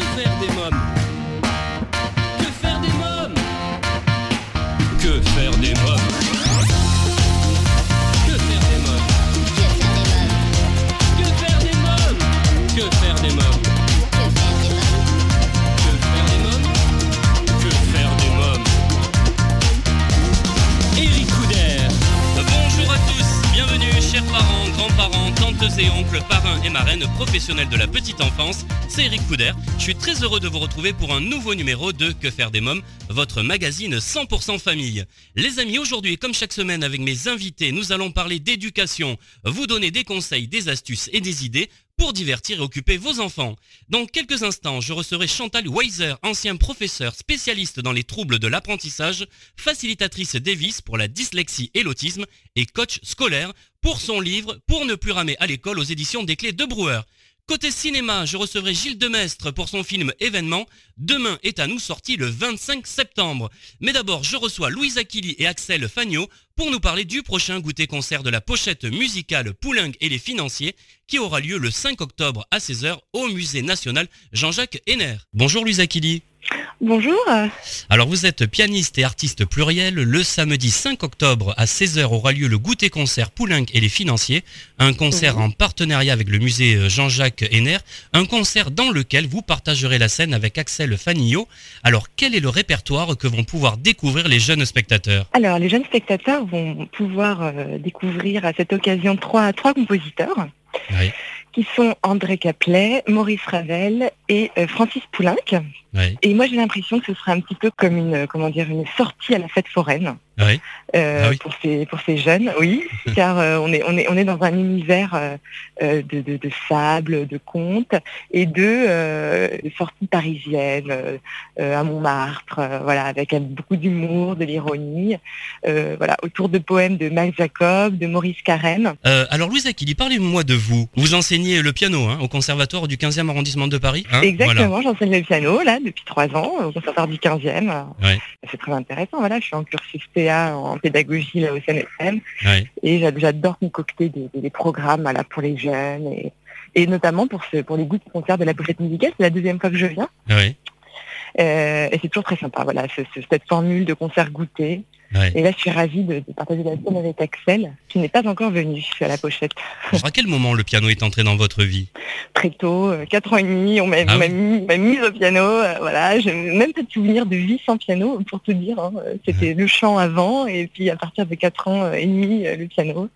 Faire des mômes et oncles, parrains et marraines professionnels de la petite enfance, c'est Eric Couder. Je suis très heureux de vous retrouver pour un nouveau numéro de Que faire des mômes, votre magazine 100% famille. Les amis, aujourd'hui, comme chaque semaine avec mes invités, nous allons parler d'éducation, vous donner des conseils, des astuces et des idées pour divertir et occuper vos enfants. Dans quelques instants, je recevrai Chantal Weiser, ancien professeur spécialiste dans les troubles de l'apprentissage, facilitatrice Davis pour la dyslexie et l'autisme et coach scolaire pour son livre Pour ne plus ramer à l'école aux éditions des clés de Brouwer. Côté cinéma, je recevrai Gilles Demestre pour son film Événement. Demain est à nous sorti le 25 septembre. Mais d'abord, je reçois Louise Aquili et Axel Fagnot pour nous parler du prochain goûter concert de la pochette musicale Poulengue et les financiers qui aura lieu le 5 octobre à 16h au musée national Jean-Jacques Henner. Bonjour Louise Aquili. Bonjour. Alors vous êtes pianiste et artiste pluriel. Le samedi 5 octobre à 16h aura lieu le goûter concert Poulenc et les financiers, un concert en partenariat avec le musée Jean-Jacques Henner, un concert dans lequel vous partagerez la scène avec Axel Fanillot. Alors quel est le répertoire que vont pouvoir découvrir les jeunes spectateurs? Alors, les jeunes spectateurs vont pouvoir euh, découvrir à cette occasion trois, trois compositeurs Oui. Qui sont André Caplet, Maurice Ravel et euh, Francis Poulenc. Oui, Et moi, j'ai l'impression que ce sera un petit peu comme une, euh, comment dire, une sortie à la fête foraine. Oui, euh, Ah oui. pour ces pour ces jeunes, oui, car euh, on est on est on est dans un univers euh, de, de, de sable, de contes et de sorties parisiennes à Montmartre, voilà, avec beaucoup d'humour, de l'ironie, voilà, autour de poèmes de Max Jacob, de Maurice Carême. Alors Louise Aquili, parlez-moi de vous. Vous enseignez le piano hein, au conservatoire du 15e arrondissement de Paris hein Exactement, Voilà. j'enseigne le piano là depuis trois ans au conservatoire du 15e. Ouais. C'est très intéressant, voilà, je suis en cursus En pédagogie là au CNSM. Ouais. Et j'a- j'adore concocter des, programmes pour les jeunes et, et notamment pour, ce, pour les goûts de concert de la pochette musicale. C'est la deuxième fois que je viens. Euh, et c'est toujours très sympa, voilà, ce- ce- cette formule de concert goûté. Ouais. Et là, je suis ravie de, de partager la scène avec Axel, qui n'est pas encore venu à la pochette. Alors, à quel moment le piano est entré dans votre vie? Très tôt, euh, 4 ans et demi, on m'a Ah oui. mis, mise au piano. euh, voilà, même pas de souvenir de vie sans piano, pour te dire. hein. Euh, C'était le chant avant, et puis à partir de 4 ans euh, et demi, euh, le piano.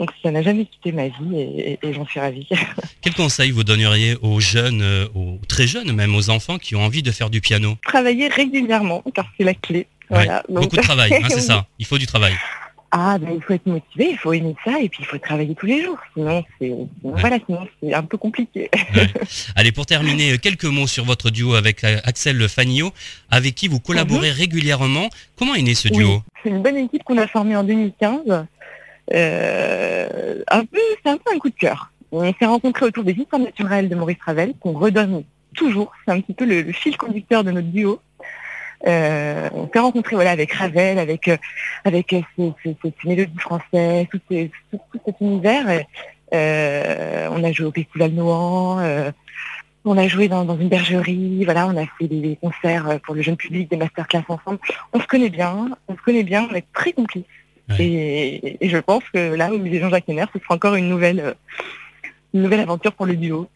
Donc ça n'a jamais quitté ma vie, et, et- et j'en suis ravie. Quel conseil vous donneriez aux jeunes, euh, aux très jeunes même, aux enfants qui ont envie de faire du piano? Travailler régulièrement, car c'est la clé. Voilà. Ouais, Donc- Beaucoup de travail, hein, c'est ça. Il faut du travail. Ah, ben, il faut être motivé, il faut aimer ça, et puis il faut travailler tous les jours. Sinon, c'est voilà, sinon c'est un peu compliqué. Allez, pour terminer, euh, quelques mots sur votre duo avec euh, Axel Fagnot, avec qui vous collaborez régulièrement. Comment est né ce duo? Oui, c'est une bonne équipe qu'on a formée en 2015. Euh, un peu, c'est un peu un coup de cœur. On s'est rencontrés autour des histoires naturelles de Maurice Ravel, qu'on redonne toujours. C'est un petit peu le, le fil conducteur de notre duo. Euh, on s'est rencontrés voilà, avec Ravel, avec, euh, avec euh, ces mélodies françaises, tout, tout- tout cet univers. Euh, on a joué au Festival euh, on a joué dans, dans une bergerie, voilà, on a fait des, des concerts pour le jeune public, des masterclass ensemble. On se connaît bien, on se connaît bien, on est très complices. Ouais. Et, et je pense que là, au musée Jean-Jacques Henner, ce sera encore une nouvelle, une nouvelle aventure pour le duo.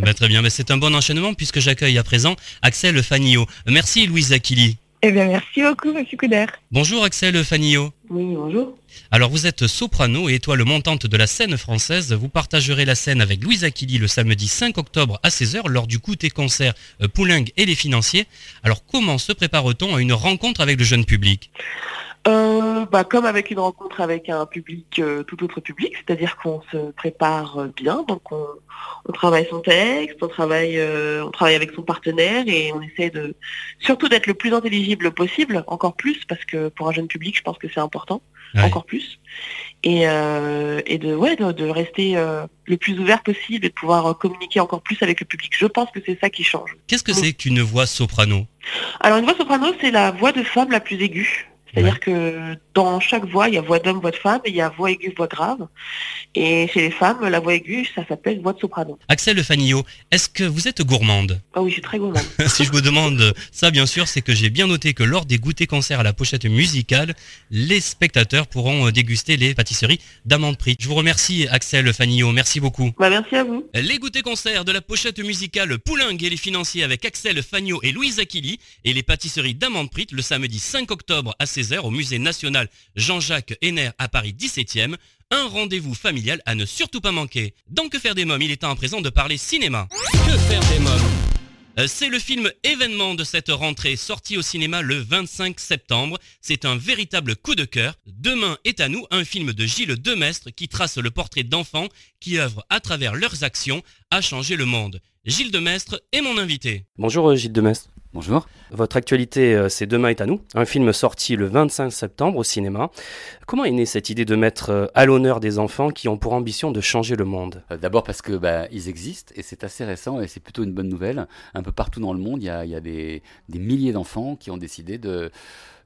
Bah, Très bien, bah, c'est un bon enchaînement puisque j'accueille à présent Axel Fagnot. Merci Louise Aquili. Eh bien, merci beaucoup, Monsieur Couder. Bonjour Axel Fagnot. Oui, bonjour. Alors vous êtes soprano et étoile montante de la scène française. Vous partagerez la scène avec Louise Aquili le samedi 5 octobre à 16h lors du goûter concert euh, Poulengue et les financiers. Alors comment se prépare-t-on à une rencontre avec le jeune public? Euh, bah, comme avec une rencontre avec un public, euh, tout autre public, c'est-à-dire qu'on se prépare euh, bien, donc on, on travaille son texte, on travaille, euh, on travaille avec son partenaire et on essaie de surtout d'être le plus intelligible possible, encore plus parce que pour un jeune public, je pense que c'est important, Ouais. encore plus, et, euh, et de ouais de, de rester euh, le plus ouvert possible et de pouvoir communiquer encore plus avec le public. Je pense que c'est ça qui change. Qu'est-ce que c'est qu'une voix soprano? Alors une voix soprano, c'est la voix de femme la plus aiguë. C'est-à-dire que dans chaque voix, il y a voix d'homme, voix de femme, et il y a voix aiguë, voix grave. Et chez les femmes, la voix aiguë, ça s'appelle voix de soprano. Axel Fanillot, est-ce que vous êtes gourmande? Ah oui, je suis très gourmande. si je vous demande ça, bien sûr, c'est que j'ai bien noté que lors des goûters concerts à la pochette musicale, les spectateurs pourront euh, déguster les pâtisseries d'amande prix. Je vous remercie, Axel Fanillot. Merci beaucoup. Bah, merci à vous. Les goûters concerts de la pochette musicale Poulingue et les financiers avec Axel Fanillot et Louise Aquili et les pâtisseries d'amande prix le samedi 5 octobre à 16h au musée national Jean-Jacques Henner à Paris 17e. Un rendez-vous familial à ne surtout pas manquer. Dans Que faire des mômes, il est temps à présent de parler cinéma. Que faire des mômes? Euh, c'est le film événement de cette rentrée sorti au cinéma le 25 septembre. C'est un véritable coup de cœur. Demain est à nous un film de Gilles Demestre qui trace le portrait d'enfants qui œuvrent à travers leurs actions à changer le monde. Gilles Demestre est mon invité. Bonjour euh, Gilles Demestre. Bonjour. Votre actualité, euh, c'est Demain est à nous, un film sorti le 25 septembre au cinéma. Comment est née cette idée de mettre euh, à l'honneur des enfants qui ont pour ambition de changer le monde? Euh, D'abord parce que bah, ils existent et c'est assez récent et c'est plutôt une bonne nouvelle. Un peu partout dans le monde, il y a, des milliers d'enfants qui ont décidé de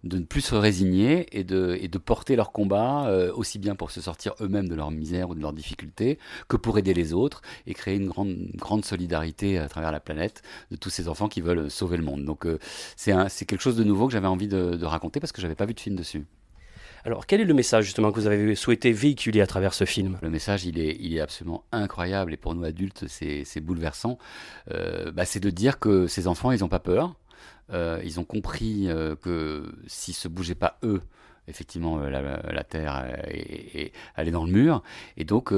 de ne plus se résigner et de, et de porter leur combat euh, aussi bien pour se sortir eux-mêmes de leur misère ou de leurs difficultés que pour aider les autres et créer une grande, grande solidarité à travers la planète de tous ces enfants qui veulent sauver le monde. Donc euh, c'est quelque chose de nouveau que j'avais envie de, raconter parce que j'avais pas vu de film dessus. Alors, quel est le message justement que vous avez souhaité véhiculer à travers ce film? Le message, il est, il est absolument incroyable et pour nous adultes, c'est bouleversant. Euh, bah, c'est de dire que ces enfants, ils n'ont pas peur, ils ont compris euh, que s'ils se bougeaient pas eux, effectivement, euh, la, Terre allait dans le mur. Et donc,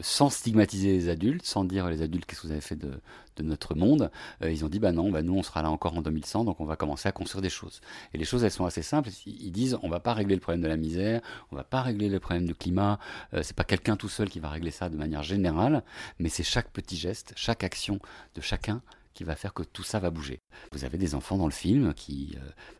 sans stigmatiser les adultes, sans dire les adultes qu'est-ce que vous avez fait de, notre monde, ils ont dit bah non, bah nous on sera là encore en 2100, donc on va commencer à construire des choses. Et les choses elles sont assez simples. Ils disent on va pas régler le problème de la misère, on va pas régler le problème du climat. c'est pas quelqu'un tout seul qui va régler ça de manière générale, mais c'est chaque petit geste, chaque action de chacun qui va faire que tout ça va bouger. Vous avez des enfants dans le film qui,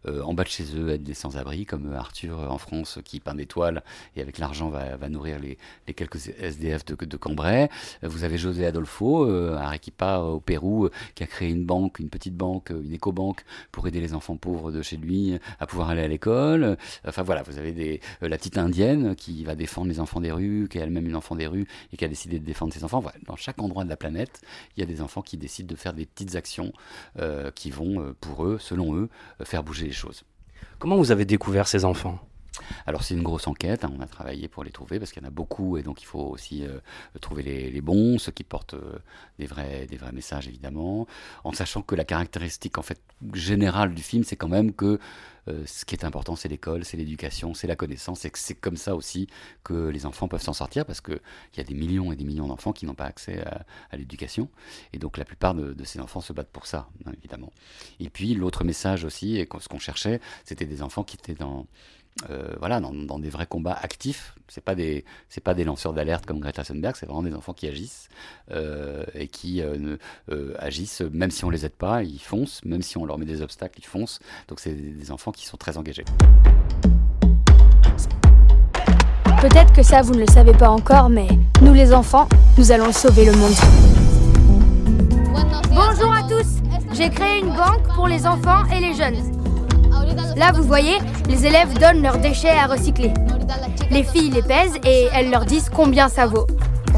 euh, euh, en bas de chez eux, aident des sans-abri, comme Arthur euh, en France, qui peint des toiles et avec l'argent va, nourrir les, quelques SDF de, Cambrai. Vous avez José Adolfo, à Arequipa, au Pérou, qui a créé une banque, une petite banque, une éco-banque, pour aider les enfants pauvres de chez lui à pouvoir aller à l'école. Enfin voilà, vous avez des, la petite indienne qui va défendre les enfants des rues, qui est elle-même une enfant des rues et qui a décidé de défendre ses enfants. Dans chaque endroit de la planète, il y a des enfants qui décident de faire des petites actions euh, qui vont, euh, pour eux, selon eux, euh, faire bouger les choses. Comment vous avez découvert ces enfants? Alors c'est une grosse enquête, hein. on a travaillé pour les trouver parce qu'il y en a beaucoup et donc il faut aussi trouver les, bons, ceux qui portent des, vrais, des vrais messages évidemment, en sachant que la caractéristique en fait générale du film c'est quand même que euh, ce qui est important, c'est l'école, c'est l'éducation, c'est la connaissance, et que c'est comme ça aussi que les enfants peuvent s'en sortir, parce qu'il y a des millions et des millions d'enfants qui n'ont pas accès à, l'éducation, et donc la plupart de, ces enfants se battent pour ça, hein, évidemment. Et puis l'autre message aussi, et ce qu'on cherchait, c'était des enfants qui étaient dans euh, voilà, dans, des vrais combats actifs. C'est pas des, c'est pas des lanceurs d'alerte comme Greta Thunberg, c'est vraiment des enfants qui agissent euh, et qui euh, agissent, même si on les aide pas, ils foncent, même si on leur met des obstacles, ils foncent. Donc c'est des enfants qui sont très engagés. Peut-être que ça vous ne le savez pas encore, mais nous les enfants, nous allons sauver le monde. Bonjour à tous, j'ai créé une banque pour les enfants et les jeunes. Là, vous voyez, les élèves donnent leurs déchets à recycler. Les filles les pèsent et elles leur disent combien ça vaut.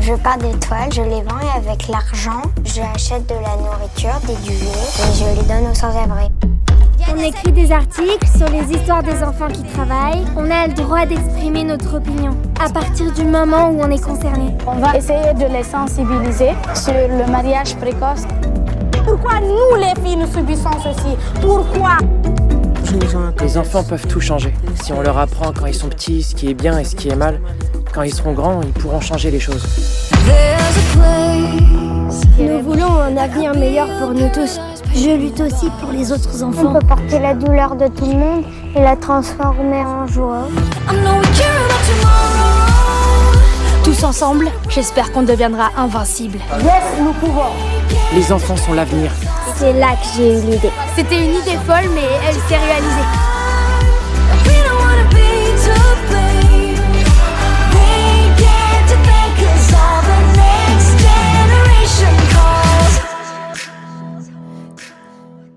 Je pars des toiles, je les vends et avec l'argent, je achète de la nourriture, des duvets et je les donne aux sans-abri. On écrit des articles sur les histoires des enfants qui travaillent. On a le droit d'exprimer notre opinion à partir du moment où on est concerné. On va essayer de les sensibiliser sur le mariage précoce. Pourquoi nous les filles nous subissons ceci? Pourquoi? Les enfants peuvent tout changer. Si on leur apprend quand ils sont petits ce qui est bien et ce qui est mal, quand ils seront grands, ils pourront changer les choses. Nous voulons un avenir meilleur pour nous tous. Je lutte aussi pour les autres enfants. On peut porter la douleur de tout le monde et la transformer en joie. Tous ensemble, j'espère qu'on deviendra invincible. Yes, nous pouvons. Les enfants sont l'avenir. C'est là que j'ai eu l'idée. C'était une idée folle, mais elle s'est réalisée.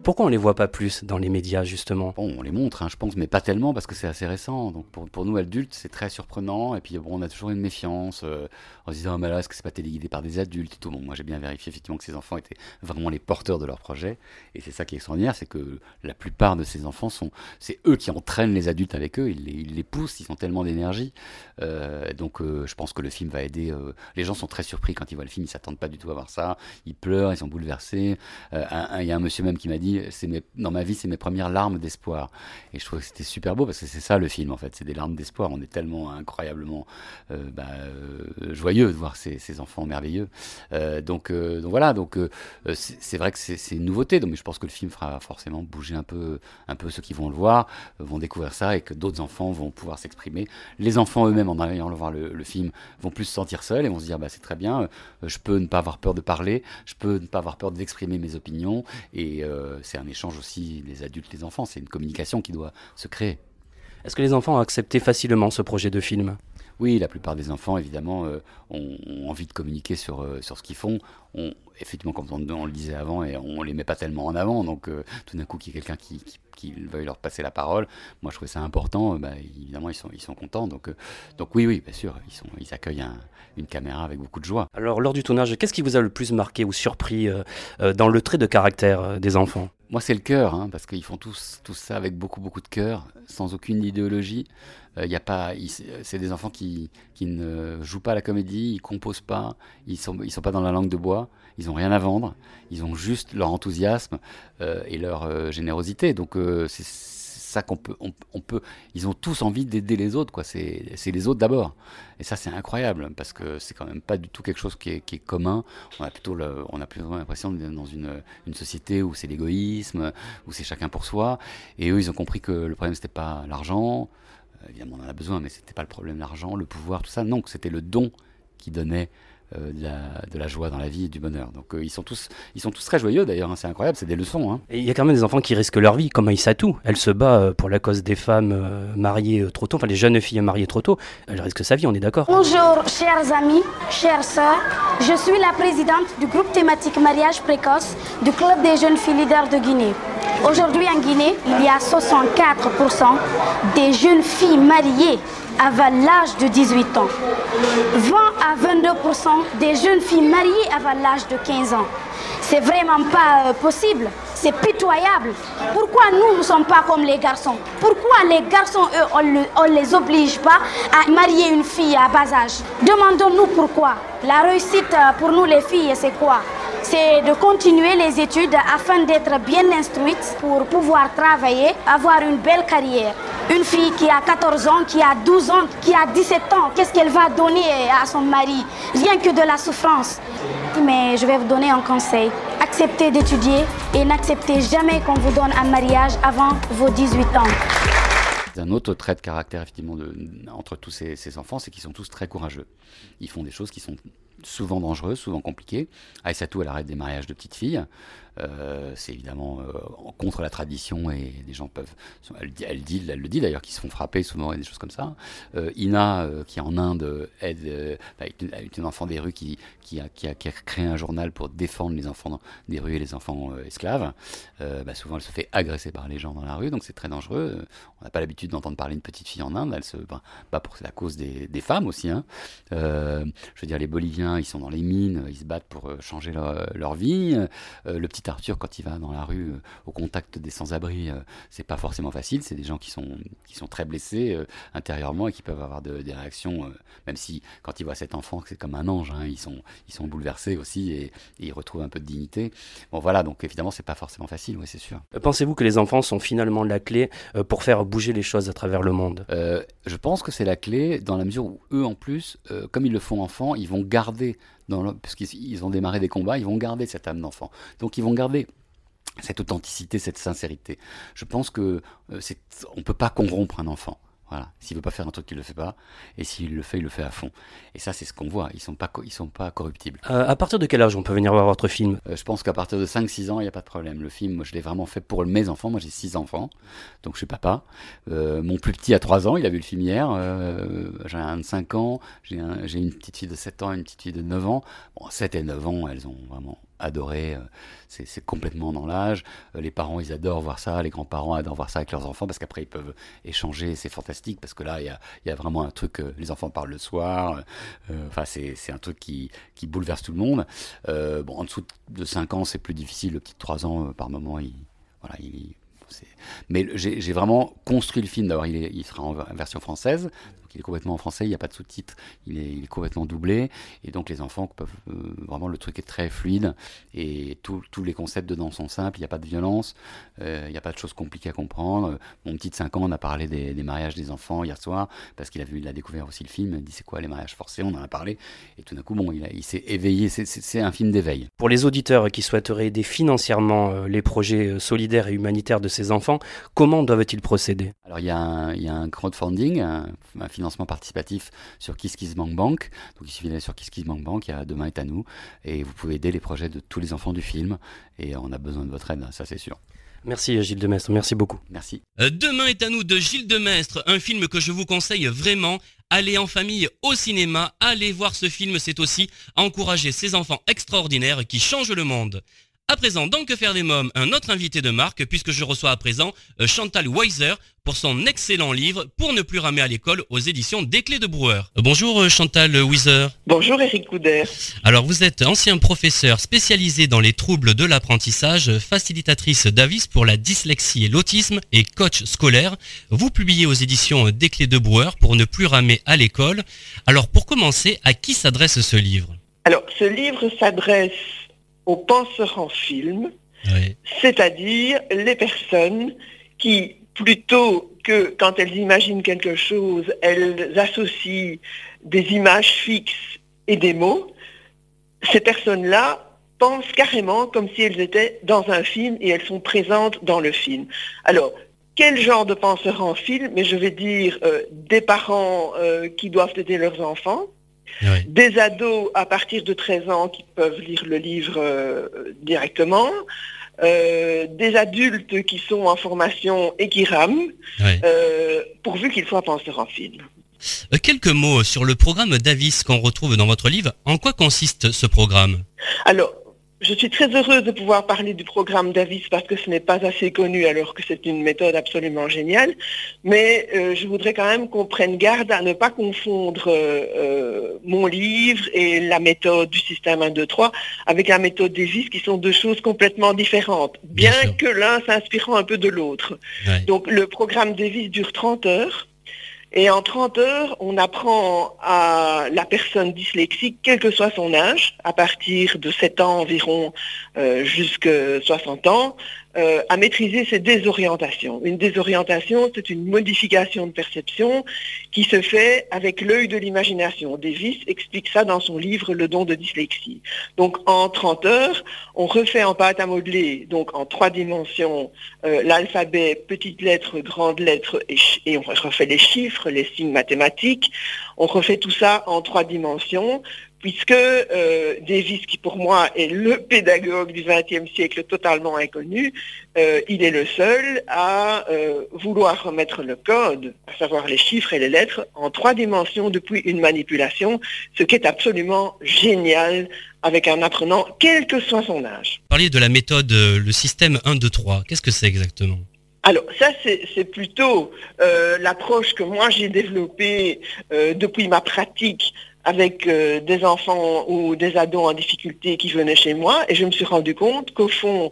Pourquoi on les voit pas plus dans les médias justement? Bon, on les montre, hein, je pense, mais pas tellement parce que c'est assez récent. Donc pour, pour nous adultes, c'est très surprenant. Et puis bon, on a toujours une méfiance euh, en se disant, oh, mais là, est-ce que c'est pas téléguidé par des adultes et tout? Moi j'ai bien vérifié effectivement que ces enfants étaient vraiment les porteurs de leur projet. Et c'est ça qui est extraordinaire, c'est que la plupart de ces enfants sont, c'est eux qui entraînent les adultes avec eux. Ils les, poussent, ils ont tellement d'énergie. Euh, donc euh, je pense que le film va aider. les gens sont très surpris quand ils voient le film, ils s'attendent pas du tout à voir ça. Ils pleurent, ils sont bouleversés. Il y a un monsieur même qui m'a dit, c'est dans ma vie, c'est mes premières larmes d'espoir. Et je trouvais que c'était super beau parce que c'est ça le film en fait, c'est des larmes d'espoir. On est tellement incroyablement euh, bah, euh, joyeux de voir ces, enfants merveilleux. Euh, donc, donc voilà, donc c'est vrai que c'est une nouveauté, donc mais je pense que le film fera forcément bouger un peu, un peu ceux qui vont le voir, vont découvrir ça et que d'autres enfants vont pouvoir s'exprimer. Les enfants eux-mêmes en allant voir le, le film vont plus se sentir seuls et vont se dire bah c'est très bien, je peux ne pas avoir peur de parler, je peux ne pas avoir peur d'exprimer mes opinions et c'est un échange aussi les adultes, les enfants, c'est une communication qui doit se créer. Est-ce que les enfants ont accepté facilement ce projet de film? Oui, la plupart des enfants, évidemment, euh, ont, ont envie de communiquer sur, euh, sur ce qu'ils font. On, effectivement, comme on, on le disait avant, et on les met pas tellement en avant, donc euh, tout d'un coup, qu'il y ait quelqu'un qui, qui, qui veuille leur passer la parole, moi je trouvais ça important, euh, bah, évidemment, ils sont, ils sont contents. Donc, euh, donc oui, oui, bien sûr, ils, sont, ils accueillent un- une caméra avec beaucoup de joie. Alors lors du tournage, qu'est-ce qui vous a le plus marqué ou surpris euh, euh, dans le trait de caractère euh, des enfants? Moi, c'est le cœur, hein, parce qu'ils font tous, tous ça avec beaucoup, beaucoup de cœur, sans aucune idéologie. Euh, y a pas, c'est des enfants qui, qui ne jouent pas à la comédie, ils composent pas, ils sont, ils sont pas dans la langue de bois, ils ont rien à vendre, ils ont juste leur enthousiasme euh, et leur euh, générosité. Donc euh, c'est ça qu'on peut, on, peut, ils ont tous envie d'aider les autres, quoi. C'est, les autres d'abord. Et ça, c'est incroyable parce que c'est quand même pas du tout quelque chose qui est, commun. On a plutôt, le- on a l'impression d'être dans une, une société où c'est l'égoïsme, où c'est chacun pour soi. Et eux, ils ont compris que le problème c'était pas l'argent. Évidemment, on en a besoin, mais c'était pas le problème l'argent, le pouvoir, tout ça. Non, que c'était le don qui donnait euh, de, la, de la joie dans la vie et du bonheur. Donc euh, ils sont tous, ils sont tous très joyeux d'ailleurs. hein, c'est incroyable, c'est des leçons. hein. Et il y a quand même des enfants qui risquent leur vie, comme Aïssatou. Elle se bat euh, pour la cause des femmes euh, mariées euh, trop tôt, enfin les jeunes filles mariées trop tôt. Elle risque sa vie, on est d'accord Bonjour, chers amis, chères sœurs. Je suis la présidente du groupe thématique mariage précoce du Club des jeunes filles leaders de Guinée. Aujourd'hui en Guinée, il y a 64% des jeunes filles mariées avant l'âge de 18 ans. 20 à 22% des jeunes filles mariées avant l'âge de 15 ans. C'est vraiment pas euh, possible. C'est pitoyable. Pourquoi nous ne sommes pas comme les garçons? Pourquoi les garçons, eux, on ne les oblige pas à marier une fille à bas âge? Demandons-nous pourquoi. La réussite euh, pour nous les filles, c'est quoi? C'est de continuer les études afin d'être bien instruite pour pouvoir travailler, avoir une belle carrière. Une fille qui a 14 ans, qui a 12 ans, qui a 17 ans, qu'est-ce qu'elle va donner à son mari? Rien que de la souffrance. Mais je vais vous donner un conseil. Acceptez d'étudier et n'acceptez jamais qu'on vous donne un mariage avant vos 18 ans. Un autre trait de caractère effectivement entre tous ces, ces enfants, c'est qu'ils sont tous très courageux. Ils font des choses qui sont souvent dangereuses, souvent compliquées. Aïssatou, elle arrête des mariages de petites filles. Euh, c'est évidemment euh, contre la tradition et des gens peuvent. Elle, le dit d'ailleurs qu'ils se font frapper souvent et des choses comme ça. Euh, Ina, qui en Inde aide, bah, est, une, est enfant des rues qui, a, créé un journal pour défendre les enfants des rues et les enfants esclaves. Bah, souvent, elle se fait agresser par les gens dans la rue, donc c'est très dangereux. On n'a pas l'habitude d'entendre parler d'une petite fille en Inde. Elle se bat, pour la cause des, femmes aussi. hein. Je veux dire, les Boliviens, ils sont dans les mines, ils se battent pour euh, changer leur, leur vie. Euh, le petit Arthur, quand il va dans la rue euh, au contact des sans-abri, euh, c'est pas forcément facile. C'est des gens qui sont, qui sont très blessés euh, intérieurement et qui peuvent avoir de- des réactions, euh, même si quand ils voient cet enfant, c'est comme un ange, hein, ils, sont, ils sont bouleversés aussi et, et ils retrouvent un peu de dignité. Bon voilà, donc évidemment, c'est pas forcément facile, oui, c'est sûr. Euh, Pensez-vous que les enfants sont finalement la clé euh, pour faire bouger les choses à travers le monde? Euh, je pense que c'est la clé dans la mesure où eux, en plus, euh, comme ils le font enfants, ils vont garder, le- puisqu'ils ils ont démarré des combats, ils vont garder cette âme d'enfant. Donc ils vont garder cette authenticité, cette sincérité. Je pense que euh, on peut pas corrompre un enfant. Voilà. S'il veut pas faire un truc, il le fait pas. Et s'il le fait, il le fait à fond. Et ça, c'est ce qu'on voit. Ils sont pas, ils sont pas corruptibles. Euh, À partir de quel âge on peut venir voir votre film? Euh, je pense qu'à partir de 5-6 ans, il n'y a pas de problème. Le film, moi, je l'ai vraiment fait pour mes enfants. Moi, j'ai 6 enfants, donc je suis papa. Euh, mon plus petit a 3 ans, il a vu le film hier. Euh, j'ai un de 5 ans, j'ai un- j'ai une petite fille de 7 ans et une petite fille de 9 ans. Bon, 7 et 9 ans, elles ont vraiment adorer. C'est complètement dans l'âge. Les parents, ils adorent voir ça. Les grands-parents adorent voir ça avec leurs enfants parce qu'après, ils peuvent échanger. C'est fantastique parce que là, il y a, vraiment un truc. les enfants parlent le soir. Enfin, c'est un truc qui, bouleverse tout le monde. en dessous de 5 ans, c'est plus difficile. Le petit de 3 ans, par moment, il, voilà, il, mais j'ai vraiment construit le film. D'abord, il, sera en version française, il est complètement en français, il n'y a pas de sous-titres, il est, complètement doublé, et donc les enfants peuvent euh, vraiment le truc est très fluide et tous les concepts dedans sont simples, il n'y a pas de violence, euh, il n'y a pas de choses compliquées à comprendre. Mon petit de 5 ans, on a parlé des, mariages des enfants hier soir parce qu'il a vu, il a découvert aussi le film, il dit c'est quoi les mariages forcés, on en a parlé, et tout d'un coup bon, il, il s'est éveillé, c'est un film d'éveil. Pour les auditeurs qui souhaiteraient aider financièrement euh, les projets solidaires et humanitaires de ces enfants, comment doivent-ils procéder? Alors il y, a un, crowdfunding, un, un financement participatif sur KissKissBankBank. Bank. Donc il suffit d'aller sur KissKissBankBank, Bank, il y a Demain est à nous, et vous pouvez aider les projets de tous les enfants du film, et on a besoin de votre aide, ça c'est sûr. Merci Gilles Demestre, merci beaucoup. Merci. Euh, Demain est à nous de Gilles Demestre, un film que je vous conseille vraiment. Allez en famille au cinéma, allez voir ce film, c'est aussi encourager ces enfants extraordinaires qui changent le monde. À présent, dans Que faire des mômes, un autre invité de marque, puisque je reçois à présent euh, Chantal Weiser pour son excellent livre Pour ne plus ramer à l'école aux éditions Des Clés de Brouwer. Bonjour euh, Chantal Weiser. Bonjour Eric Couder. Alors vous êtes ancien professeur spécialisé dans les troubles de l'apprentissage, facilitatrice d'avis pour la dyslexie et l'autisme et coach scolaire. Vous publiez aux éditions Des Clés de Brouwer pour ne plus ramer à l'école. Alors pour commencer, à qui s'adresse ce livre? Alors ce livre s'adresse aux penseurs en film, c'est-à-dire les personnes qui, plutôt que quand elles imaginent quelque chose, elles associent des images fixes et des mots, ces personnes-là pensent carrément comme si elles étaient dans un film et elles sont présentes dans le film. Alors, quel genre de penseurs en film Mais je vais dire euh, des parents euh, qui doivent aider leurs enfants, des ados à partir de 13 ans qui peuvent lire le livre euh, directement, euh, des adultes qui sont en formation et qui rament, euh, pourvu qu'ils soient penseurs en film. Quelques mots sur le programme Davis qu'on retrouve dans votre livre. En quoi consiste ce programme? Alors, je suis très heureuse de pouvoir parler du programme Davis parce que ce n'est pas assez connu alors que c'est une méthode absolument géniale. Mais euh, je voudrais quand même qu'on prenne garde à ne pas confondre euh, euh, mon livre et la méthode du système 1, 2, 3 avec la méthode Davis qui sont deux choses complètement différentes, bien, que l'un s'inspirant un peu de l'autre. Donc le programme Davis dure 30 heures. Et en 30 heures, on apprend à la personne dyslexique, quel que soit son âge, à partir de 7 ans environ euh, jusqu'à 60 ans, euh, à maîtriser ses désorientations. Une désorientation, c'est une modification de perception qui se fait avec l'œil de l'imagination. Davis explique ça dans son livre Le don de dyslexie. Donc en 30 heures, on refait en pâte à modeler, donc en trois dimensions, euh, l'alphabet, petites lettres, grandes lettres, et, et on refait les chiffres, les signes mathématiques. On refait tout ça en trois dimensions puisque euh, Davis, qui pour moi est le pédagogue du XXe siècle totalement inconnu, euh, il est le seul à euh, vouloir remettre le code, à savoir les chiffres et les lettres, en trois dimensions depuis une manipulation, ce qui est absolument génial avec un apprenant, quel que soit son âge. Parliez de la méthode, le système 1, 2, 3. Qu'est-ce que c'est exactement? Alors ça, c'est plutôt l'approche que moi j'ai développée depuis ma pratique avec euh, des enfants ou des ados en difficulté qui venaient chez moi et je me suis rendu compte qu'au fond,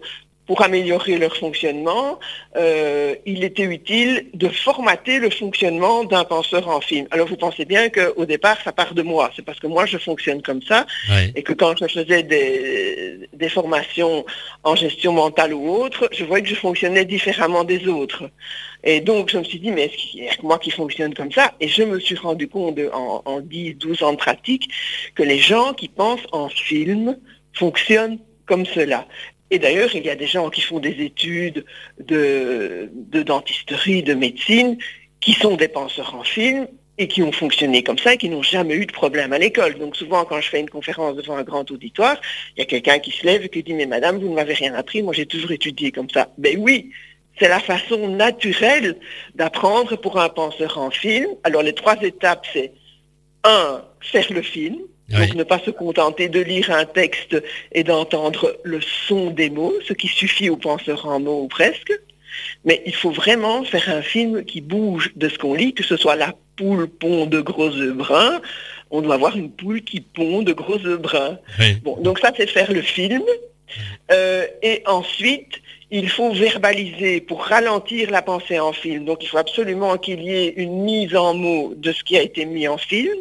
pour améliorer leur fonctionnement, euh, il était utile de formater le fonctionnement d'un penseur en film. Alors vous pensez bien qu'au départ, ça part de moi. C'est parce que moi, je fonctionne comme ça et que quand je faisais des, des, formations en gestion mentale ou autre, je voyais que je fonctionnais différemment des autres. Et donc, je me suis dit, mais est-ce qu'il y a que moi qui fonctionne comme ça? Et je me suis rendu compte en, en 10, 12 ans de pratique que les gens qui pensent en film fonctionnent comme cela. Et d'ailleurs, il y a des gens qui font des études de, dentisterie, de médecine, qui sont des penseurs en film et qui ont fonctionné comme ça et qui n'ont jamais eu de problème à l'école. Donc souvent, quand je fais une conférence devant un grand auditoire, il y a quelqu'un qui se lève et qui dit, mais madame, vous ne m'avez rien appris, moi j'ai toujours étudié comme ça. Ben oui, c'est la façon naturelle d'apprendre pour un penseur en film. Alors les trois étapes, c'est un, faire le film, Donc ne pas se contenter de lire un texte et d'entendre le son des mots, ce qui suffit aux penseurs en mots ou presque. Mais il faut vraiment faire un film qui bouge de ce qu'on lit, que ce soit la poule pond de gros œufs bruns, on doit avoir une poule qui pond de gros œufs bruns. Bon, donc ça c'est faire le film. Euh, et ensuite, il faut verbaliser pour ralentir la pensée en film. Donc il faut absolument qu'il y ait une mise en mots de ce qui a été mis en film.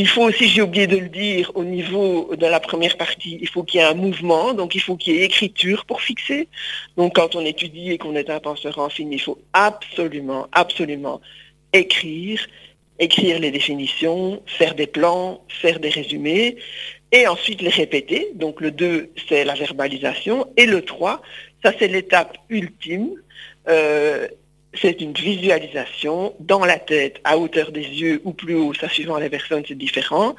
Il faut aussi, j'ai oublié de le dire, au niveau de la première partie, il faut qu'il y ait un mouvement, donc il faut qu'il y ait écriture pour fixer. Donc quand on étudie et qu'on est un penseur en film, il faut absolument, absolument écrire, écrire les définitions, faire des plans, faire des résumés, et ensuite les répéter. Donc le 2, c'est la verbalisation, et le 3, ça c'est l'étape ultime. Euh, c'est une visualisation dans la tête, à hauteur des yeux ou plus haut, ça suivant les personnes, c'est différent.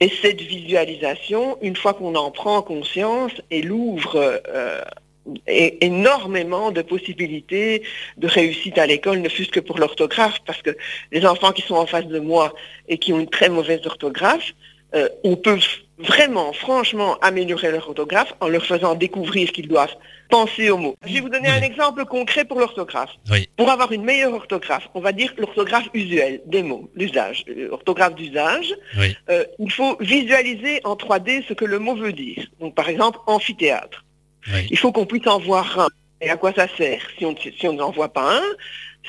Et cette visualisation, une fois qu'on en prend conscience, elle ouvre euh, énormément de possibilités de réussite à l'école, ne fût-ce que pour l'orthographe, parce que les enfants qui sont en face de moi et qui ont une très mauvaise orthographe, euh, on peut vraiment, franchement, améliorer leur orthographe en leur faisant découvrir qu'ils doivent penser aux mots. Je vais vous donner un exemple concret pour l'orthographe. Pour avoir une meilleure orthographe, on va dire l'orthographe usuelle des mots, l'usage, l'orthographe d'usage, euh, il faut visualiser en 3D ce que le mot veut dire. Donc par exemple, amphithéâtre. Il faut qu'on puisse en voir un. Et à quoi ça sert Si on si n'en voit pas un,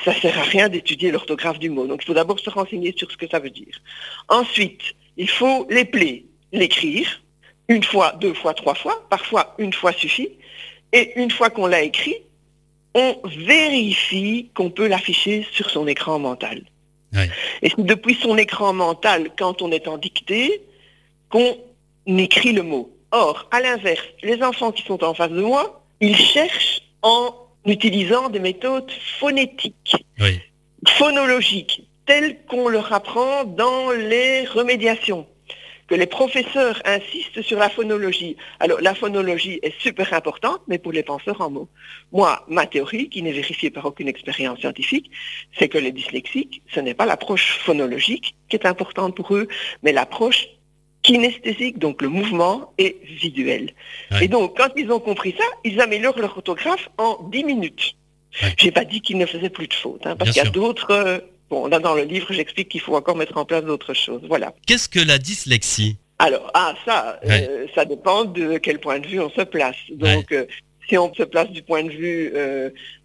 ça sert à rien d'étudier l'orthographe du mot. Donc il faut d'abord se renseigner sur ce que ça veut dire. Ensuite, il faut l'épeler, l'écrire, une fois, deux fois, trois fois, parfois une fois suffit. Et une fois qu'on l'a écrit, on vérifie qu'on peut l'afficher sur son écran mental. Et c'est depuis son écran mental, quand on est en dictée, qu'on écrit le mot. Or, à l'inverse, les enfants qui sont en face de moi, ils cherchent en utilisant des méthodes phonétiques, phonologiques, telles qu'on leur apprend dans les remédiations que les professeurs insistent sur la phonologie. Alors, la phonologie est super importante, mais pour les penseurs en mots. Moi, ma théorie, qui n'est vérifiée par aucune expérience scientifique, c'est que les dyslexiques, ce n'est pas l'approche phonologique qui est importante pour eux, mais l'approche kinesthésique, donc le mouvement, est visuel. Et donc, quand ils ont compris ça, ils améliorent leur orthographe en 10 minutes. Je J'ai pas dit qu'ils ne faisaient plus de fautes, hein, parce qu'il y a d'autres... Euh, bon, là, dans le livre, j'explique qu'il faut encore mettre en place d'autres choses. Voilà. Qu'est-ce que la dyslexie? Alors, ah, ça, euh, ça dépend de quel point de vue on se place. Donc, euh, si on se place du point de vue,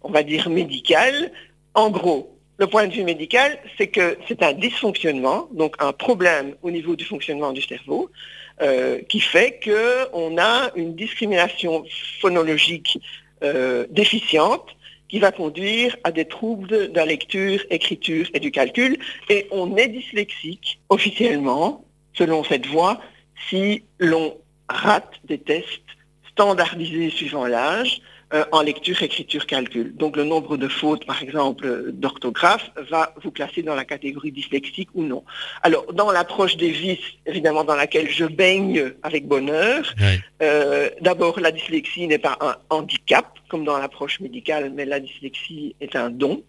on va dire, médical, en gros, le point de vue médical, c'est que c'est un dysfonctionnement, donc un problème au niveau du fonctionnement du cerveau, euh, qui fait qu'on a une discrimination phonologique euh, déficiente qui va conduire à des troubles de la lecture, écriture et du calcul. Et on est dyslexique officiellement, selon cette voie, si l'on rate des tests standardisés suivant l'âge, euh, en lecture, écriture, calcul. Donc le nombre de fautes, par exemple, d'orthographe, va vous classer dans la catégorie dyslexique ou non. Alors, dans l'approche des vices, évidemment, dans laquelle je baigne avec bonheur, euh, d'abord, la dyslexie n'est pas un handicap, comme dans l'approche médicale, mais la dyslexie est un don.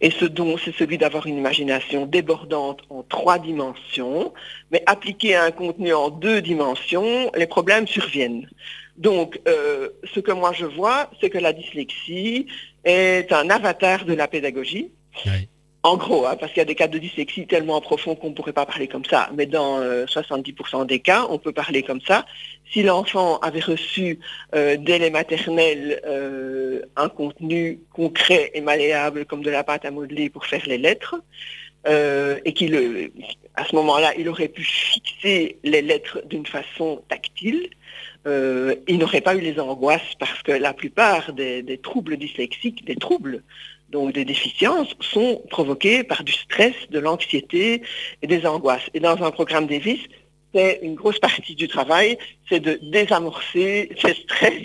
Et ce don, c'est celui d'avoir une imagination débordante en trois dimensions, mais appliquée à un contenu en deux dimensions, les problèmes surviennent. Donc, euh, ce que moi je vois, c'est que la dyslexie est un avatar de la pédagogie. En gros, hein, parce qu'il y a des cas de dyslexie tellement profonds qu'on ne pourrait pas parler comme ça, mais dans 70% euh, des cas, on peut parler comme ça. Si l'enfant avait reçu euh, dès les maternelles un contenu concret et malléable comme de la pâte à modeler pour faire les lettres, et qu'il, à ce moment-là, il aurait pu fixer les lettres d'une façon tactile, euh, il n'aurait pas eu les angoisses parce que la plupart des, troubles dyslexiques, des troubles, donc des déficiences, sont provoqués par du stress, de l'anxiété et des angoisses. Et dans un programme d'EVIS, c'est une grosse partie du travail, c'est de désamorcer ces stress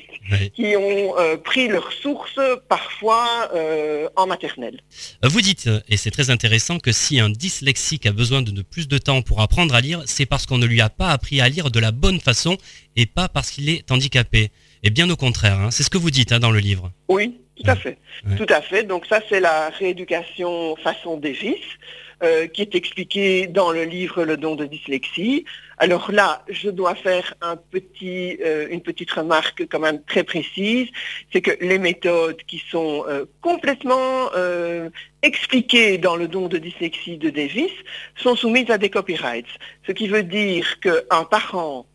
qui ont euh, pris leur source parfois euh, en maternelle. Vous dites, et c'est très intéressant, que si un dyslexique a besoin de plus de temps pour apprendre à lire, c'est parce qu'on ne lui a pas appris à lire de la bonne façon et pas parce qu'il est handicapé. Et bien au contraire, hein. c'est ce que vous dites hein, dans le livre. Oui, tout à fait. Tout à fait. Donc ça, c'est la rééducation façon Davis. Euh, qui est expliqué dans le livre Le don de dyslexie. Alors là, je dois faire euh, une petite remarque quand même très précise, c'est que les méthodes qui sont euh, complètement expliquées dans le don de dyslexie de Davis sont soumises à des copyrights. Ce qui veut dire qu'un parent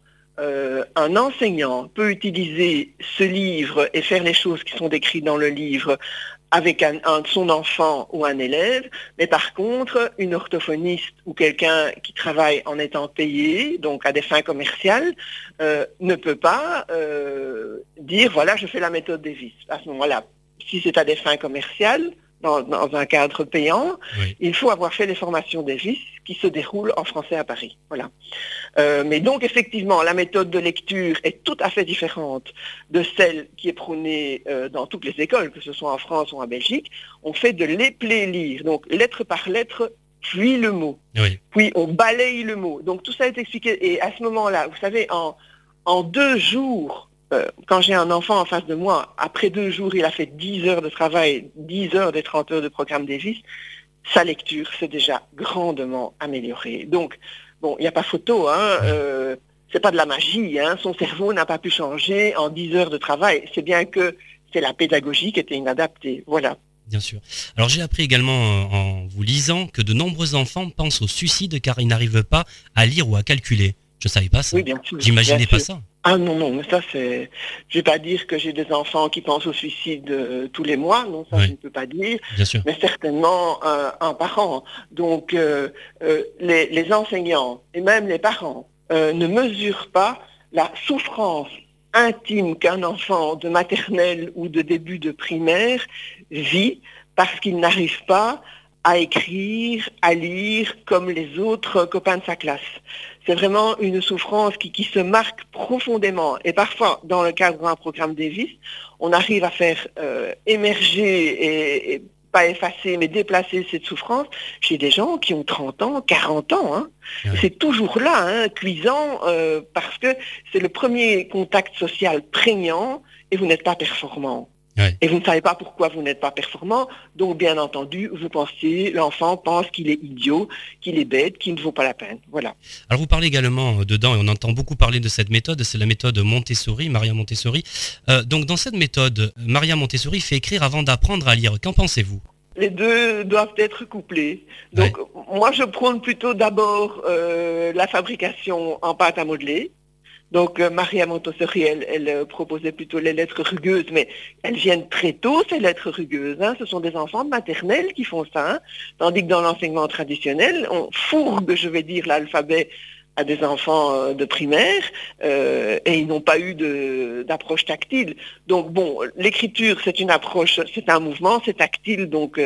un enseignant peut utiliser ce livre et faire les choses qui sont décrites dans le livre avec un, son enfant ou un élève, mais par contre, une orthophoniste ou quelqu'un qui travaille en étant payé, donc à des fins commerciales, euh, ne peut pas euh, dire, voilà, je fais la méthode Davis. À ce moment-là, si c'est à des fins commerciales, dans, un cadre payant, il faut avoir fait les formations d'EGIS qui se déroulent en français à Paris. Voilà. Euh, mais donc effectivement, la méthode de lecture est tout à fait différente de celle qui est prônée euh, dans toutes les écoles, que ce soit en France ou en Belgique. On fait de l'éplé lire, donc lettre par lettre, puis le mot. Puis on balaye le mot. Donc tout ça est expliqué. Et à ce moment-là, vous savez, en, en deux jours, euh, quand j'ai un enfant en face de moi, après deux jours, il a fait 10 heures de travail, 10 heures des 30 heures de programme Davis, sa lecture s'est déjà grandement améliorée. Donc, bon, il n'y a pas photo, hein, euh, c'est pas de la magie, hein, son cerveau n'a pas pu changer en 10 heures de travail. C'est bien que c'est la pédagogie qui était inadaptée. Voilà. Bien sûr. Alors j'ai appris également euh, en vous lisant que de nombreux enfants pensent au suicide car ils n'arrivent pas à lire ou à calculer. Je savais pas ça. Oui, bien sûr. J'imaginais pas ça. Ah non, non, mais ça c'est... Je ne vais pas dire que j'ai des enfants qui pensent au suicide euh, tous les mois, non, ça je ne peux pas dire. Bien sûr. Mais certainement euh, un parent. Donc euh, les, enseignants et même les parents ne mesurent pas la souffrance intime qu'un enfant de maternelle ou de début de primaire vit parce qu'il n'arrive pas à écrire, à lire comme les autres copains de sa classe c'est vraiment une souffrance qui, se marque profondément. Et parfois, dans le cadre d'un programme Davis, on arrive à faire euh, émerger et, pas effacer, mais déplacer cette souffrance chez des gens qui ont 30 ans, 40 ans. Hein. C'est toujours là, hein, cuisant, euh, parce que c'est le premier contact social prégnant et vous n'êtes pas performant. Et vous ne savez pas pourquoi vous n'êtes pas performant. Donc, bien entendu, vous pensez, l'enfant pense qu'il est idiot, qu'il est bête, qu'il ne vaut pas la peine. Voilà. Alors, vous parlez également euh, dedans, et on entend beaucoup parler de cette méthode, c'est la méthode Montessori, Maria Montessori. Euh, donc, dans cette méthode, Maria Montessori fait écrire avant d'apprendre à lire. Qu'en pensez-vous? Les deux doivent être couplés. Donc, moi, je prône plutôt d'abord euh, la fabrication en pâte à modeler. Donc euh, Maria Montessori, elle, euh, proposait plutôt les lettres rugueuses, mais elles viennent très tôt, ces lettres rugueuses. Hein. Ce sont des enfants maternels qui font ça, hein. tandis que dans l'enseignement traditionnel, on fourgue, je vais dire, l'alphabet à des enfants euh, de primaire et ils n'ont pas eu d'approche tactile. Donc bon, l'écriture, c'est une approche, c'est un mouvement, c'est tactile, donc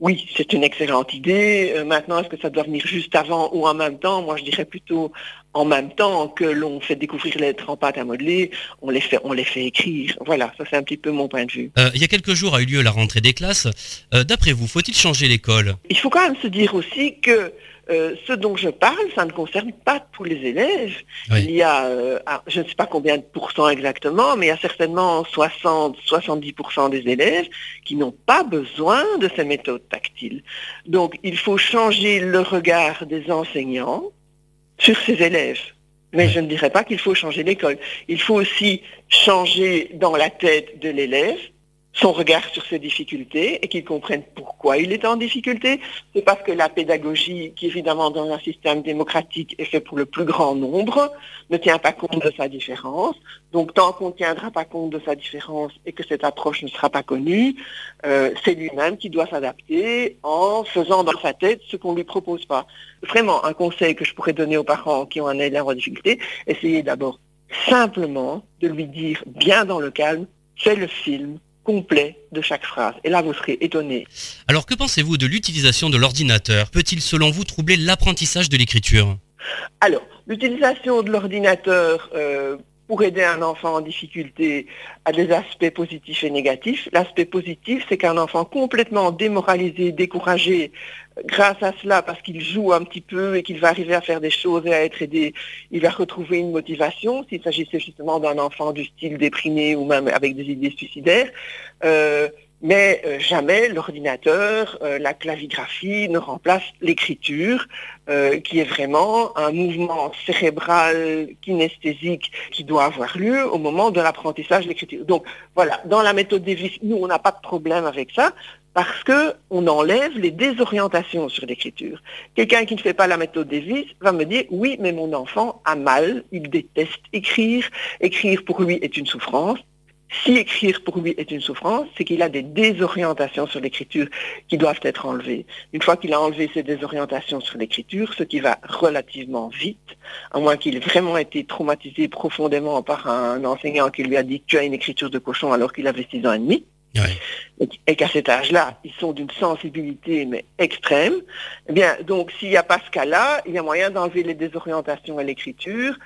oui, c'est une excellente idée. Maintenant, est-ce que ça doit venir juste avant ou en même temps? Moi, je dirais plutôt en même temps que l'on fait découvrir les en pâte à modeler, on les fait, on les fait écrire. Voilà, ça c'est un petit peu mon point de vue. Euh, il y a quelques jours a eu lieu la rentrée des classes. Euh, d'après vous, faut-il changer l'école? Il faut quand même se dire aussi que euh, ce dont je parle, ça ne concerne pas tous les élèves. Il y a, euh, je ne sais pas combien de pourcents exactement, mais il y a certainement 60-70% des élèves qui n'ont pas besoin de ces méthodes tactiles. Donc il faut changer le regard des enseignants sur ces élèves. Mais je ne dirais pas qu'il faut changer l'école. Il faut aussi changer dans la tête de l'élève son regard sur ses difficultés et qu'il comprenne pourquoi il est en difficulté. C'est parce que la pédagogie, qui évidemment dans un système démocratique est fait pour le plus grand nombre, ne tient pas compte de sa différence. Donc tant qu'on ne tiendra pas compte de sa différence et que cette approche ne sera pas connue, euh, c'est lui-même qui doit s'adapter en faisant dans sa tête ce qu'on ne lui propose pas. Vraiment, un conseil que je pourrais donner aux parents qui ont un élève en difficulté, essayez d'abord simplement de lui dire bien dans le calme, fais le film, complet de chaque phrase. Et là, vous serez étonné. Alors, que pensez-vous de l'utilisation de l'ordinateur? Peut-il, selon vous, troubler l'apprentissage de l'écriture? Alors, l'utilisation de l'ordinateur euh, pour aider un enfant en difficulté a des aspects positifs et négatifs. L'aspect positif, c'est qu'un enfant complètement démoralisé, découragé, grâce à cela, parce qu'il joue un petit peu et qu'il va arriver à faire des choses et à être aidé, il va retrouver une motivation, s'il s'agissait justement d'un enfant du style déprimé ou même avec des idées suicidaires. Euh, Mais euh, jamais l'ordinateur, euh, la clavigraphie ne remplace l'écriture, qui est vraiment un mouvement cérébral kinesthésique qui doit avoir lieu au moment de l'apprentissage de l'écriture. Donc voilà, dans la méthode Davis, nous, on n'a pas de problème avec ça parce qu'on enlève les désorientations sur l'écriture. Quelqu'un qui ne fait pas la méthode Davis va me dire, oui, mais mon enfant a mal, il déteste écrire, écrire pour lui est une souffrance, si écrire pour lui est une souffrance, c'est qu'il a des désorientations sur l'écriture qui doivent être enlevées. Une fois qu'il a enlevé ces désorientations sur l'écriture, ce qui va relativement vite, à moins qu'il ait vraiment été traumatisé profondément par un enseignant qui lui a dit tu as une écriture de cochon alors qu'il avait six ans et demi, et qu'à cet âge-là, ils sont d'une sensibilité mais extrême, eh bien, donc s'il n'y a pas ce cas-là, il y a moyen d'enlever les désorientations à l'écriture,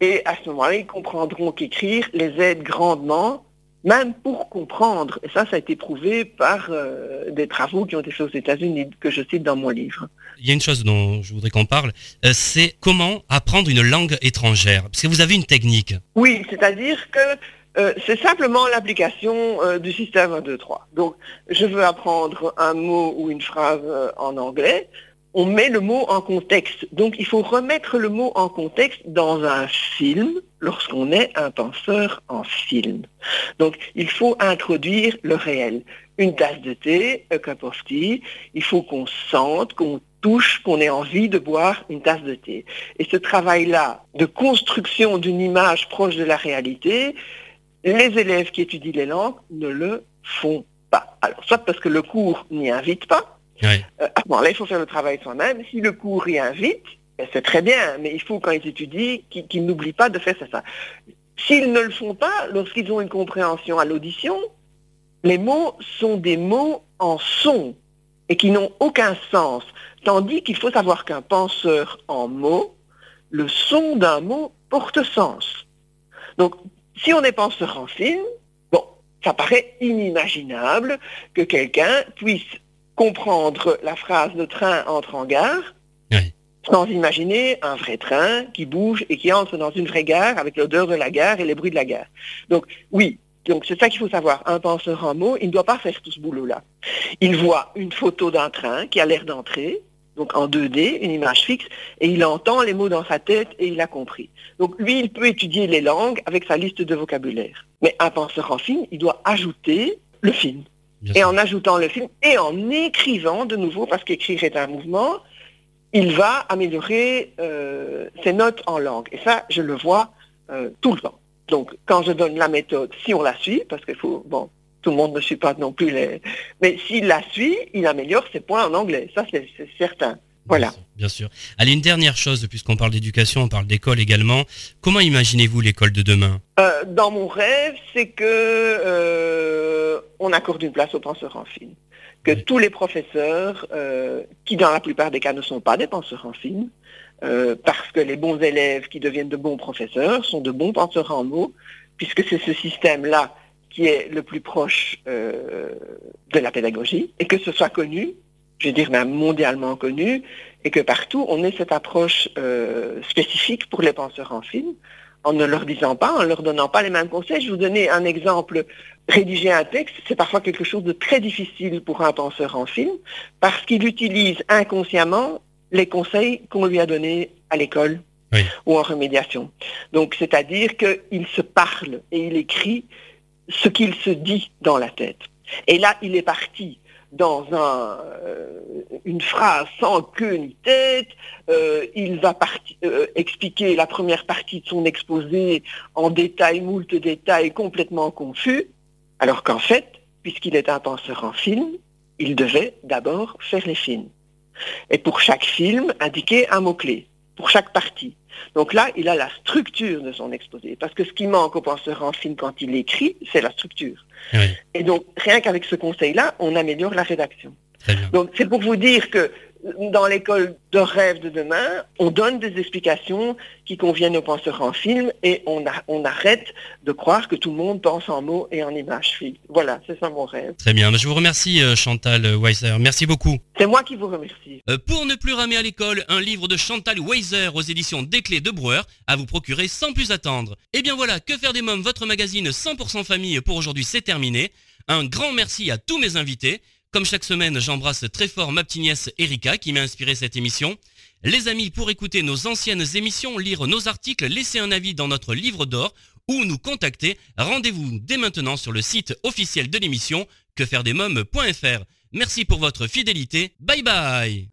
et à ce moment-là, ils comprendront qu'écrire les aide grandement même pour comprendre, et ça, ça a été prouvé par euh, des travaux qui ont été faits aux États-Unis, que je cite dans mon livre. Il y a une chose dont je voudrais qu'on parle, euh, c'est comment apprendre une langue étrangère, parce que vous avez une technique. Oui, c'est-à-dire que euh, c'est simplement l'application du système 1, 2, 3. Donc, je veux apprendre un mot ou une phrase en anglais, on met le mot en contexte. Donc il faut remettre le mot en contexte dans un film lorsqu'on est un penseur en film. Donc il faut introduire le réel. Une tasse de thé, un cup of tea, il faut qu'on sente, qu'on touche, qu'on ait envie de boire une tasse de thé. Et ce travail-là de construction d'une image proche de la réalité, les élèves qui étudient les langues ne le font pas. Alors, soit parce que le cours n'y invite pas. Euh, là, il faut faire le travail soi-même. Si le cours y invite, ben, c'est très bien, mais il faut, quand ils étudient, qu'ils n'oublient pas de faire ça. S'ils ne le font pas, lorsqu'ils ont une compréhension à l'audition, les mots sont des mots en son et qui n'ont aucun sens. Tandis qu'il faut savoir qu'un penseur en mots, le son d'un mot porte sens. Donc, si on est penseur en film, bon, ça paraît inimaginable que quelqu'un puisse comprendre la phrase le train entre en gare, sans imaginer un vrai train qui bouge et qui entre dans une vraie gare avec l'odeur de la gare et les bruits de la gare. Donc oui, donc c'est ça qu'il faut savoir. Un penseur en mots, il ne doit pas faire tout ce boulot-là. Il voit une photo d'un train qui a l'air d'entrer, donc en 2D, une image fixe, et il entend les mots dans sa tête et il a compris. Donc lui, il peut étudier les langues avec sa liste de vocabulaire. Mais un penseur en film, il doit ajouter le film et en ajoutant le film et en écrivant de nouveau, parce qu'écrire est un mouvement, il va améliorer euh, ses notes en langue. Et ça, je le vois euh, tout le temps. Donc, quand je donne la méthode, si on la suit, parce qu'il faut, bon, tout le monde ne suit pas non plus les... Mais s'il la suit, il améliore ses points en anglais. Ça, c'est certain. Voilà. Bien sûr. Allez, une dernière chose, puisqu'on parle d'éducation, on parle d'école également. Comment imaginez-vous l'école de demain? Euh, Dans mon rêve, c'est que euh, on accorde une place aux penseurs en film. Que tous les professeurs, euh, qui dans la plupart des cas ne sont pas des penseurs en film, parce que les bons élèves qui deviennent de bons professeurs sont de bons penseurs en mots, puisque c'est ce système-là qui est le plus proche de la pédagogie, et que ce soit connu, je veux dire même mondialement connu, et que partout on ait cette approche euh, spécifique pour les penseurs en film, en ne leur disant pas, en leur donnant pas les mêmes conseils. Je vais vous donner un exemple. Rédiger un texte, c'est parfois quelque chose de très difficile pour un penseur en film, parce qu'il utilise inconsciemment les conseils qu'on lui a donnés à l'école ou en remédiation. Donc, c'est-à-dire qu'il se parle et il écrit ce qu'il se dit dans la tête. Et là, il est parti dans euh, une phrase sans queue ni tête. Euh, il va euh, expliquer la première partie de son exposé en détail, moult détails complètement confus, alors qu'en fait, puisqu'il est un penseur en film, il devait d'abord faire les films. Et pour chaque film, indiquer un mot-clé, pour chaque partie. Donc là, il a la structure de son exposé. Parce que ce qui manque au penseur en film quand il écrit, c'est la structure. Et donc, rien qu'avec ce conseil-là, on améliore la rédaction. Donc, c'est pour vous dire que dans l'école de rêve de demain, on donne des explications qui conviennent aux penseurs en film et on, on arrête de croire que tout le monde pense en mots et en images Voilà, c'est ça mon rêve. Très bien, je vous remercie euh, Chantal Weiser, merci beaucoup. C'est moi qui vous remercie. Euh, pour ne plus ramer à l'école, un livre de Chantal Weiser aux éditions Desclés de Brouwer à vous procurer sans plus attendre. Et eh bien voilà, Que faire des mômes, votre magazine 100% famille pour aujourd'hui c'est terminé. Un grand merci à tous mes invités. Comme chaque semaine, j'embrasse très fort ma petite nièce Erika qui m'a inspiré cette émission. Les amis, pour écouter nos anciennes émissions, lire nos articles, laisser un avis dans notre livre d'or ou nous contacter, rendez-vous dès maintenant sur le site officiel de l'émission quefairedesmoms.fr. Merci pour votre fidélité. Bye bye